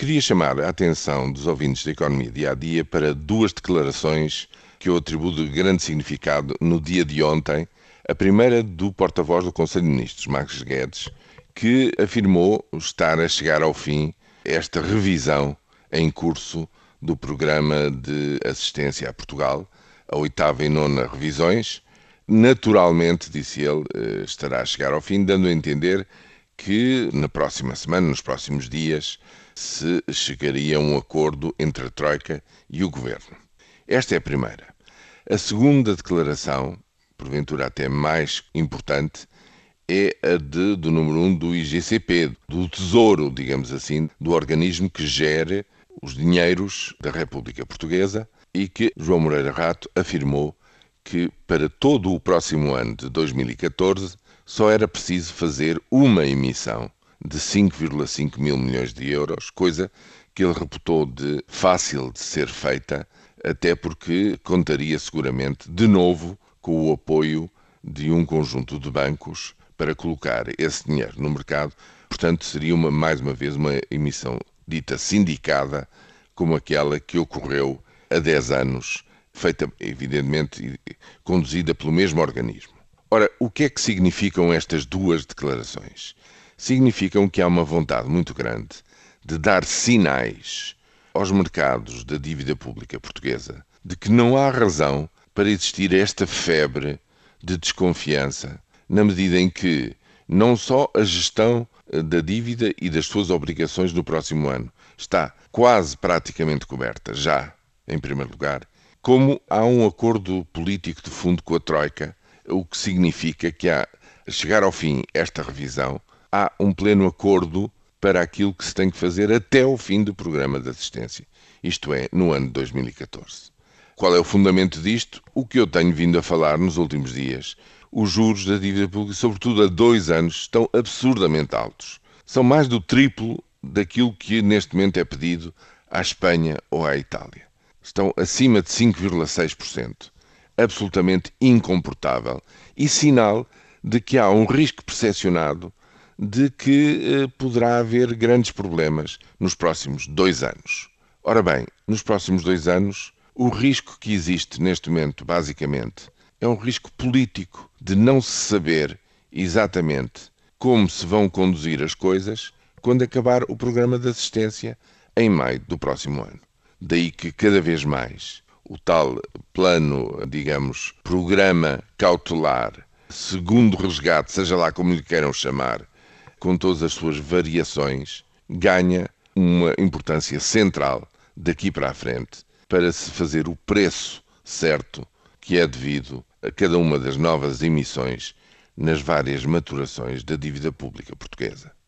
Queria chamar a atenção dos ouvintes da economia dia a dia para duas declarações que eu atribuo de grande significado no dia de ontem. A primeira do porta-voz do Conselho de Ministros, Marcos Guedes, que afirmou estar a chegar ao fim esta revisão em curso do programa de assistência a Portugal, a oitava e nona revisões. Naturalmente, disse ele, eh, estará a chegar ao fim, dando a entender que na próxima semana, nos próximos dias, se chegaria a um acordo entre a Troika e o Governo. Esta é a primeira. A segunda declaração, porventura até mais importante, é a de, do número 1 um do IGCP, do Tesouro, digamos assim, do organismo que gere os dinheiros da República Portuguesa e que João Moreira Rato afirmou que para todo o próximo ano de 2014 só era preciso fazer uma emissão de 5,5 mil milhões de euros, coisa que ele reputou de fácil de ser feita, até porque contaria seguramente de novo com o apoio de um conjunto de bancos para colocar esse dinheiro no mercado. Portanto, seria uma, mais uma vez uma emissão dita sindicada, como aquela que ocorreu há 10 anos, feita evidentemente conduzida pelo mesmo organismo. Ora, o que é que significam estas duas declarações? Significam que há uma vontade muito grande de dar sinais aos mercados da dívida pública portuguesa de que não há razão para existir esta febre de desconfiança, na medida em que não só a gestão eh, da dívida e das suas obrigações no próximo ano está quase praticamente coberta, já, em primeiro lugar, como há um acordo político de fundo com a Troika, o que significa que há, chegar ao fim esta revisão, há um pleno acordo para aquilo que se tem que fazer até o fim do programa de assistência, isto é, no ano de 2014. Qual é o fundamento disto? O que eu tenho vindo a falar nos últimos dias. Os juros da dívida pública, sobretudo a dois anos, estão absurdamente altos. São mais do triplo daquilo que neste momento é pedido à Espanha ou à Itália estão acima de 5,6%. Absolutamente incomportável e sinal de que há um risco percepcionado de que eh, poderá haver grandes problemas nos próximos dois anos. Ora bem, nos próximos dois anos, o risco que existe neste momento, basicamente, é um risco político de não se saber exatamente como se vão conduzir as coisas quando acabar o programa de assistência em maio do próximo ano. Daí que cada vez mais o tal plano, digamos, programa cautelar, segundo resgate, seja lá como lhe queiram chamar, com todas as suas variações, ganha uma importância central daqui para a frente para se fazer o preço certo que é devido a cada uma das novas emissões nas várias maturações da dívida pública portuguesa.